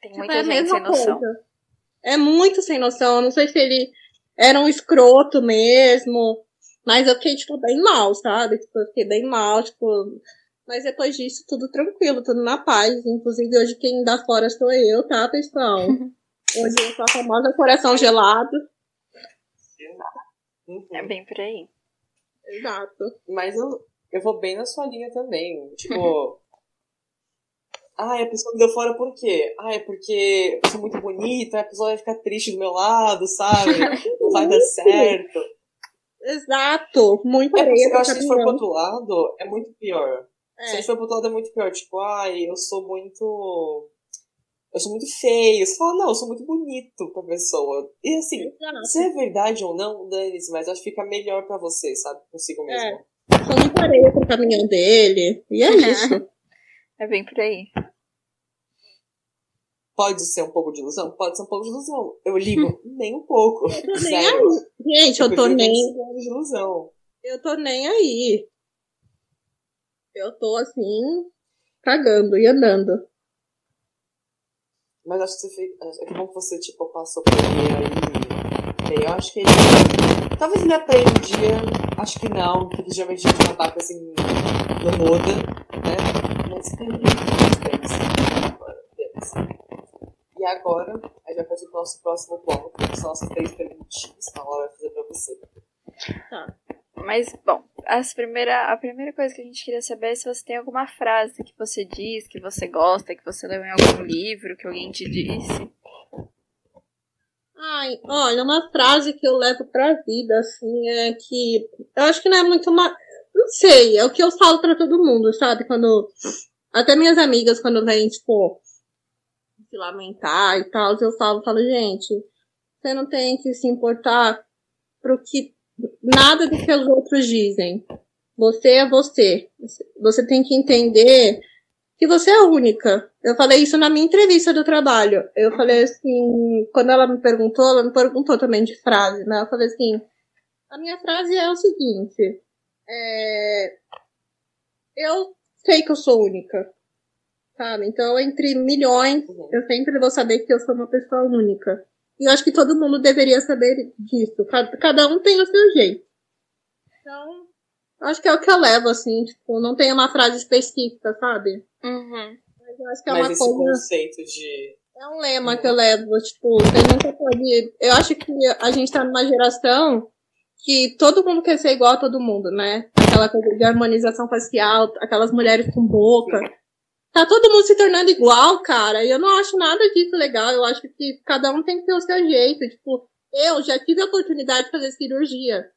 Tem tipo, muita é gente sem noção. Coisa. É muito sem noção. Eu não sei se ele era um escroto mesmo. Mas eu fiquei, tipo, bem mal, sabe? Tipo, eu fiquei bem mal, tipo. Mas depois disso, tudo tranquilo, tudo na paz. Inclusive, hoje quem dá fora sou eu, tá, pessoal? Hoje eu sou a famosa coração gelado. Uhum. É bem por aí. Exato. Mas eu, eu vou bem na sua linha também. Tipo. ah, a pessoa me deu fora por quê? Ah, é porque eu sou muito bonita, a pessoa vai ficar triste do meu lado, sabe? Não vai dar certo. Exato, muito é, areia. Eu acho que se for pro outro lado, é muito pior. É. Se a gente for pro outro lado, é muito pior. Tipo, ai, eu sou muito. Eu sou muito feio. Você fala, não, eu sou muito bonito pra pessoa. E assim, Exato. se é verdade ou não, dane-se, mas acho que fica melhor pra você, sabe? Consigo mesmo. É. Sou muito areia pro caminhão dele. E é isso. É bem por aí. Pode ser um pouco de ilusão? Pode ser um pouco de ilusão. Eu ligo nem um pouco. Eu tô nem aí. Gente, eu, eu tô nem. De ilusão. Eu tô nem aí. Eu tô assim, cagando e andando. Mas acho que você fez. É que bom que você, tipo, passou por ele aí. Eu acho que ele. Talvez ele aprenda um dia. Acho que não, porque geralmente a gente ataca assim no muda, né? Mas tem. Tem. E agora, a gente vai fazer o nosso próximo bloco, que são as três perguntinhas que a Laura vai fazer pra você. Tá. Mas, bom, as primeira, a primeira coisa que a gente queria saber é se você tem alguma frase que você diz, que você gosta, que você leu em algum livro, que alguém te disse. Ai, olha, uma frase que eu levo pra vida, assim, é que. Eu acho que não é muito uma. Não sei, é o que eu falo pra todo mundo, sabe? Quando. Até minhas amigas, quando vêm, tipo, se lamentar e tal, eu falo, falo, gente, você não tem que se importar pro que nada do que os outros dizem. Você é você. Você tem que entender que você é única. Eu falei isso na minha entrevista do trabalho. Eu falei assim, quando ela me perguntou, ela me perguntou também de frase, né? Eu falei assim, a minha frase é o seguinte, é, eu sei que eu sou única sabe? Então, entre milhões, eu sempre vou saber que eu sou uma pessoa única. E eu acho que todo mundo deveria saber disso. Cada, um tem o seu jeito. Então, acho que é o que eu levo, assim, tipo, não tem uma frase específica, sabe? Uhum. Mas eu acho que é Mas uma esse coisa. conceito de. É um lema que eu levo, tipo, você nunca pode. Eu acho que a gente tá numa geração que todo mundo quer ser igual a todo mundo, né? Aquela coisa de harmonização facial, aquelas mulheres com boca. Tá todo mundo se tornando igual, cara. E eu não acho nada disso legal. Eu acho que cada um tem que ter o seu jeito. Tipo, eu já tive a oportunidade de fazer cirurgia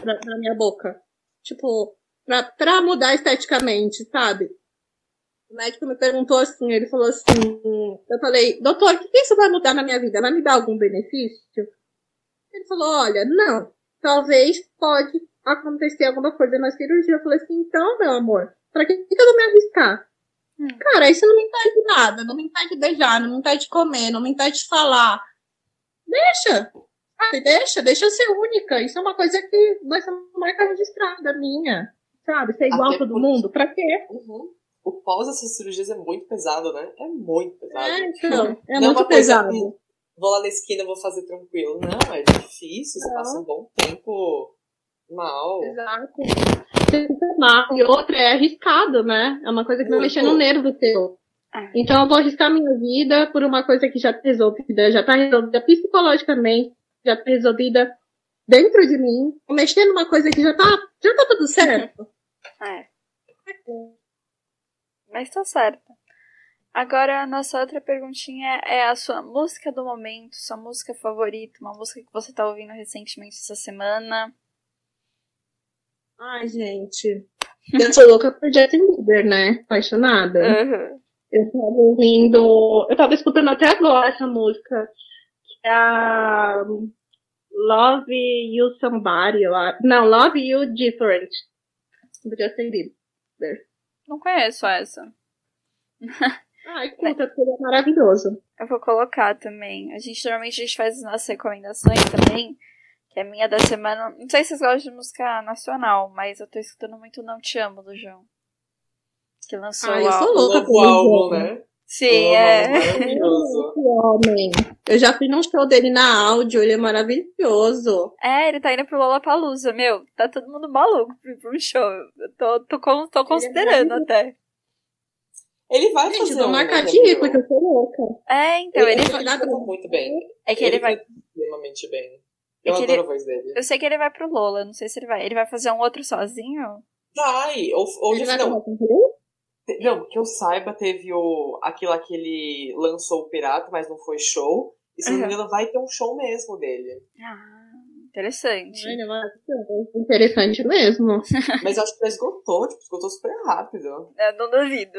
pra, pra minha boca. Tipo, pra, pra mudar esteticamente, sabe? O médico me perguntou assim, ele falou assim, eu falei, doutor, o que isso vai mudar na minha vida? Vai me dar algum benefício? Ele falou, olha, não, talvez pode acontecer alguma coisa na cirurgia. Eu falei assim, então, meu amor, pra que, que eu vou me arriscar? Hum. Cara, isso não me impede nada. Não me impede beijar, não me impede comer, não me impede falar. Deixa. Sabe, deixa, deixa ser única. Isso é uma coisa que vai ser uma marca registrada minha. Sabe? Ser igual a todo porque... mundo. Pra quê? Uhum. O pós dessas cirurgias é muito pesado, né? É muito pesado. É, então, é não muito é pesado. vou lá na esquina, vou fazer tranquilo. Não, é difícil. Você não. passa um bom tempo mal. Exato. Você fica mal. E outra é arriscado, né? É uma coisa que vai mexer no nervo teu. É. Então eu vou arriscar minha vida por uma coisa que já tá resolvida, já tá resolvida psicologicamente, já tá resolvida dentro de mim, mexer numa coisa que já tá, já tá tudo certo. É. Mas tá certo. Agora, a nossa outra perguntinha é a sua música do momento, sua música favorita, uma música que você tá ouvindo recentemente essa semana. Ai, gente. Eu sou louca por Justin Bieber, né? Apaixonada. Uhum. Eu tava ouvindo. Eu tava escutando até agora essa música. Que é a Love You Somebody. Não, Love You Different. Podia ser Não conheço essa. Ai, puta, porque é maravilhoso. Eu vou colocar também. A gente normalmente a gente faz as nossas recomendações também. Que é minha da semana. Não sei se vocês gostam de música nacional, mas eu tô escutando muito Não Te Amo do João. Que lançou ah, eu sou louca o álbum, né? Sim, é. Maravilhoso. homem. Eu já fui num show dele na áudio, ele é maravilhoso. É, ele tá indo pro Lollapalooza, meu. Tá todo mundo maluco pra um show. Eu tô, tô, tô considerando é até. Ele vai Gente, fazer eu tô um marcado de ir, porque eu sou louca. É, então, ele, ele, ele vai... canta muito bem. É que ele, vai... extremamente bem. Eu É adoro ele- a voz dele. Eu sei que ele vai pro Lola, não sei se ele vai. Ele vai fazer um outro sozinho? Vai! Ou, ou Ele vai não, não, que eu saiba, teve o, aquilo que ele lançou o Pirata, mas não foi show. E se não me Uhum. engano, vai ter um show mesmo dele. Ah, interessante. Ai, maravilhoso. Interessante mesmo. Mas eu acho que já esgotou, tipo, esgotou super rápido. Eu não duvido.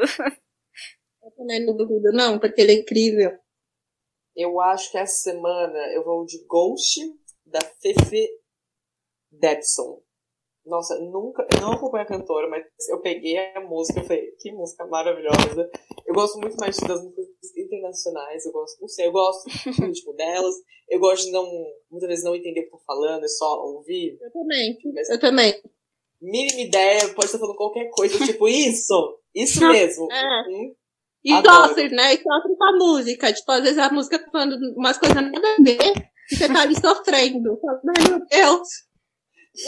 Eu também não duvido, não, porque ele é incrível. Eu acho que essa semana eu vou de Ghost da Fefe Debson. Nossa, nunca. Eu não acompanho a cantora, mas eu peguei a música e falei, que música maravilhosa. Eu gosto muito mais das músicas internacionais, eu gosto, não sei, eu gosto do ritmo delas. Eu gosto de não, muitas vezes não entender o que tá falando, é só ouvir. Eu também. Mas Eu também. mínima ideia, pode estar falando qualquer coisa, tipo, isso! Isso mesmo! É. Hum, E Adoro. né? E sofre com a música. Tipo, às vezes a música tá falando umas coisas nada a ver. E você tá ali sofrendo. Ai, meu Deus.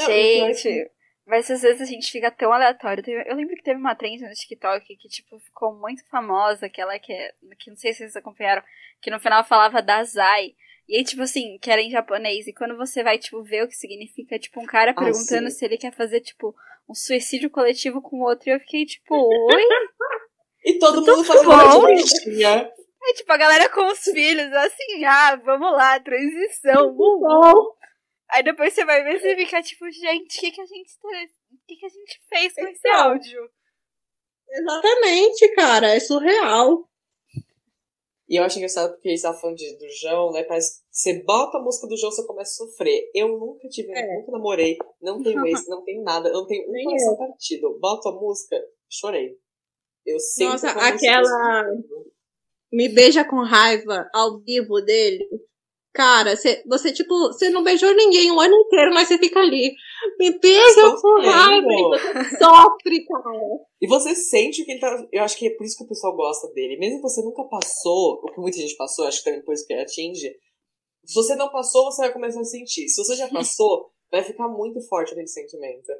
Gente, mas às vezes a gente fica tão aleatório. Eu lembro que teve uma trend no TikTok que, tipo, ficou muito famosa, aquela que, é- que não sei se vocês acompanharam, que no final falava da Zai. E aí, tipo assim, que era em japonês. E quando você vai, tipo, ver o que significa, tipo, um cara Ah, perguntando sim. se ele quer fazer, tipo, um suicídio coletivo com o outro. E eu fiquei, tipo, oi? E todo mundo fazendo uma Aí, tipo, a galera com os filhos, assim, ah, vamos lá, transição. uh, Bom, Aí depois você vai ver e você fica tipo, gente, o que, que a gente tá- o que, que a gente fez com esse Então. áudio? exatamente, cara. É surreal. E eu acho engraçado porque eles estavam falando de, do João, né? Parece que você bota a música do João, você começa a sofrer. Eu nunca tive, É. nunca namorei, não tenho ex, não tenho nada, eu não tenho um coração partido. Boto a música, chorei. Eu sempre Nossa, aquela- acontece. Me beija com raiva ao vivo dele. Cara, cê- você, tipo, você não beijou ninguém o ano inteiro, mas você fica ali. Me beija com raiva. E você sofre, cara. E você sente que ele tá. Eu acho que é por isso que o pessoal gosta dele. Mesmo que você nunca passou, o que muita gente passou, acho que também por isso que ele atinge. Se você não passou, você vai começar a sentir. Se você já passou, vai ficar muito forte aquele sentimento.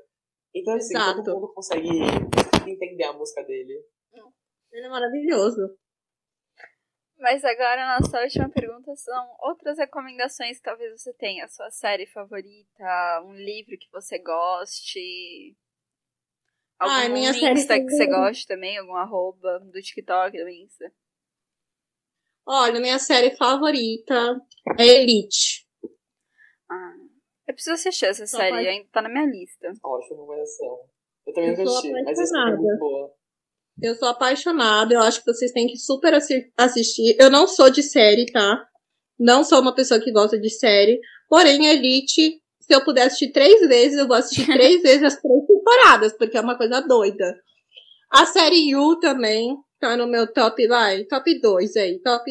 Então, assim, Exato. todo mundo consegue entender a música dele. Ele é maravilhoso. Mas agora a nossa última pergunta são outras recomendações que talvez você tenha. A sua série favorita, um livro que você goste. Algum Ai, minha série que você goste também, algum arroba do TikTok, do Insta. Olha, minha série favorita é Elite. Ah, eu preciso assistir essa Só série, pode- ainda tá na minha lista. Ótima recomendação. Eu também sou assisti, mas essa é muito boa. Eu sou apaixonada, eu acho que vocês têm que super assi- assistir. Eu não sou de série, tá? Não sou uma pessoa que gosta de série. Porém, Elite, se eu puder assistir três vezes, eu vou assistir três vezes as três temporadas, porque é uma coisa doida. A série You também tá no meu top, vai, top 2 aí, top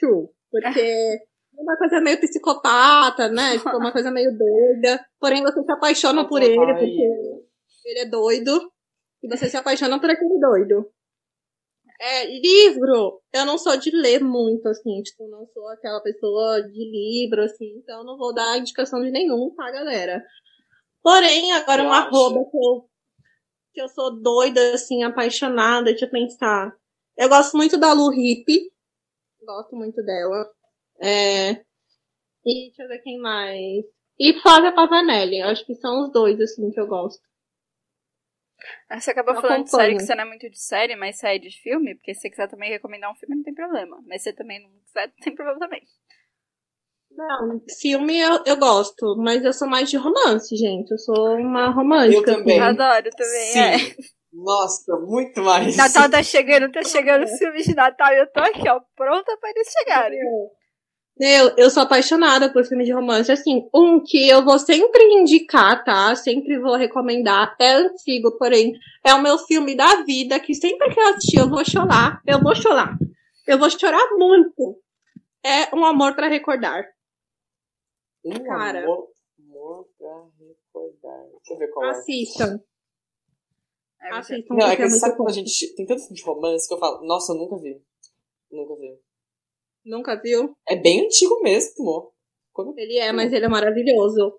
2. Porque é uma coisa meio psicopata, né? Tipo, uma coisa meio doida. Porém, você se apaixona por ele, porque ele é doido. E você se apaixona por aquele doido. É, livro, eu não sou de ler muito, assim, tipo, não sou aquela pessoa de livro, assim, então eu não vou dar indicação de nenhum, tá, galera? Porém, agora Eu um acho. arroba que eu, que eu sou doida, assim, apaixonada, deixa eu pensar. Eu gosto muito da Lu Hip, gosto muito dela. É, e deixa eu ver quem mais. E Flávia Pavanelli, acho que são os dois, assim, que eu gosto. Ah, Você acabou Eu falando de acompanho. série que você não é muito de série, mas série de filme, porque se você quiser também recomendar um filme, não tem problema. Mas se você também não quiser, não tem problema também. Não, filme eu, eu gosto, mas eu sou mais de romance, gente. Eu sou uma romântica. Eu também. assim. Adoro também, é. Sim. Nossa, muito mais. Natal tá chegando, tá chegando os filmes de Natal e eu tô aqui, ó, pronta pra eles chegarem. Eu, eu sou apaixonada por filme de romance. Assim, um que eu vou sempre indicar, tá? Sempre vou recomendar. É antigo, porém, é o meu filme da vida, que sempre que eu assistir eu vou chorar. Eu vou chorar. Eu vou chorar muito. É Um Amor para Recordar. Um Cara. amor, amor pra recordar. Deixa eu ver qual é. Assistam. É, você- Assistam. Não, é que é sabe quando a gente. Tem tanto filme de romance que eu falo, nossa, eu nunca vi. Nunca vi. Nunca viu? É bem antigo mesmo. Quando Ele é, mas ele é maravilhoso.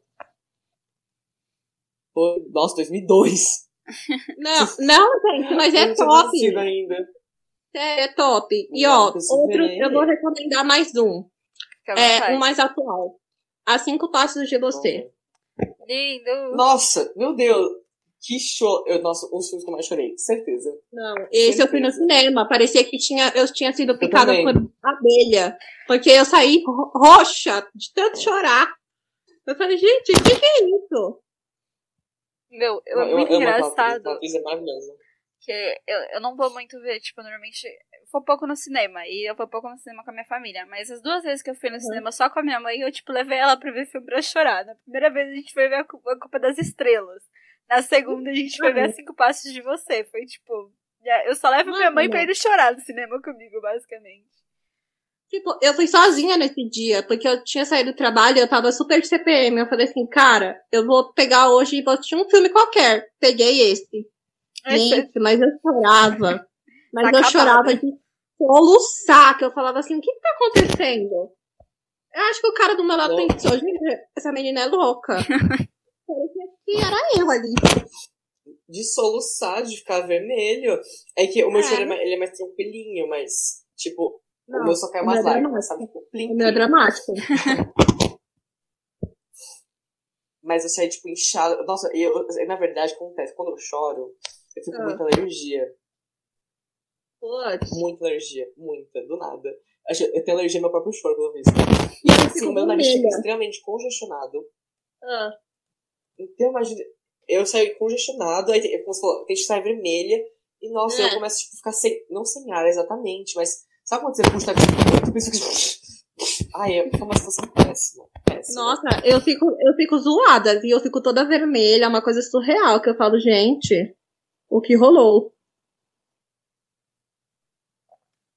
foi? Nossa, 2002. Não, não, gente, mas é top. ainda. É, é top. E Não, ó, outro, eu vou recomendar mais um. É um mais atual. A Cinco Passos de Você. Lindo. Nossa, meu Deus. Que show. Eu, nossa, um dos filmes que eu mais chorei, certeza. Não, esse eu fui no Certeza. cinema. Parecia que tinha, eu tinha sido picada por abelha. Porque eu saí ro- roxa de tanto chorar. Eu falei, gente, o que, que é isso? Meu, eu, Não, é muito atriz, engraçado. é que eu, eu não vou muito ver, tipo, normalmente eu vou pouco no cinema e eu vou pouco no cinema com a minha família. Mas as duas vezes que eu fui no cinema só com a minha mãe, eu, tipo, levei ela pra ver filme pra chorar. Na primeira vez a gente foi ver a Cu- a Culpa das Estrelas. Na segunda a gente foi ver a Cinco Passos de Você. Foi tipo. Eu só levo minha mãe pra ir chorar no cinema comigo, basicamente. Tipo, eu fui sozinha nesse dia, porque eu tinha saído do trabalho, eu tava super de CPM. Eu falei assim, cara, eu vou pegar hoje e vou assistir um filme qualquer. Peguei esse. Gente, mas eu chorava. Mas Tá eu acabada. chorava de soluçar, que eu falava assim, o que que tá acontecendo? Eu acho que o cara do meu lado Louco. pensou, gente, essa menina é louca. Que era eu ali. De soluçar, de ficar vermelho. É que o meu É. choro é mais- ele é mais tranquilinho, mas, tipo, Não, o meu só cai o umas é lágrimas, sabe? Tipo, plim, O meu é plim. dramático. Mas eu saí, tipo, inchada. Nossa, eu, eu- na verdade, acontece, quando eu choro, eu fico com Ah. muita alergia. Putz. Muita alergia. Muita, do nada. Eu tenho alergia ao meu próprio choro, pelo visto. E assim, o meu nariz fica extremamente congestionado. Ah, Então, imagina, eu saio congestionado, aí eu, como você falou, tem que estar vermelha, e nossa, É. eu começo tipo, a ficar sem, não sem ar exatamente, mas sabe quando você puxa muito, pensa que. Ai, é uma situação péssima. péssima. Nossa, eu fico, eu fico zoada, viu? Eu fico toda vermelha, é uma coisa surreal, que eu falo, gente, o que rolou?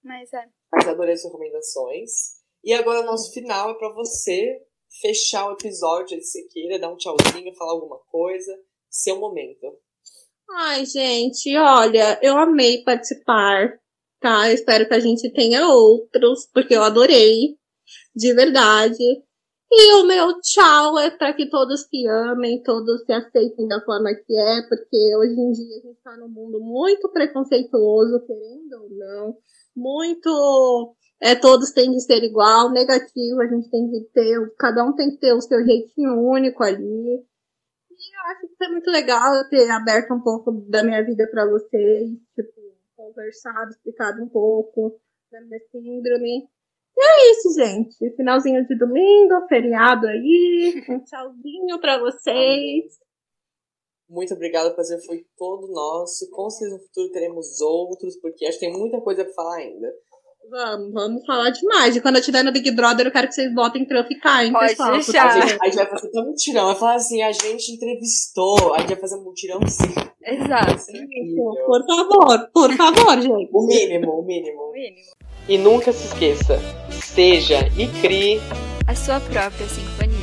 Mas é. Mas adorei as recomendações. E agora o nosso final é pra você fechar o episódio, se você queira, dar um tchauzinho, falar alguma coisa. Seu momento. Ai, gente, olha, eu amei participar, tá? Eu espero que a gente tenha outros, porque eu adorei, de verdade. E o meu tchau é para que todos se amem, todos se aceitem da forma que é, porque hoje em dia a gente tá num mundo muito preconceituoso, querendo ou não, muito. É, todos têm de ser igual, negativo, a gente tem que ter, cada um tem que ter o seu jeitinho único ali. Eu acho que foi muito legal eu ter aberto um pouco da minha vida pra vocês, tipo, conversado, explicado um pouco da minha síndrome. E é isso, gente. Finalzinho de domingo, feriado aí, um tchauzinho pra vocês. Muito obrigado, o prazer foi todo nosso. Com certeza no futuro teremos outros, porque acho que tem muita coisa pra falar ainda. Vamos, vamos falar demais. E quando eu estiver no Big Brother, eu quero que vocês votem pra eu ficar, hein, Pode pessoal? deixar. A gente, a gente vai fazer um mutirão. Vai falar assim, a gente entrevistou. A gente vai fazer um mutirão sim. Exato. Isso, Por favor, por favor, gente. O mínimo, o O mínimo. mínimo. E nunca se esqueça, seja e crie A sua própria sinfonia.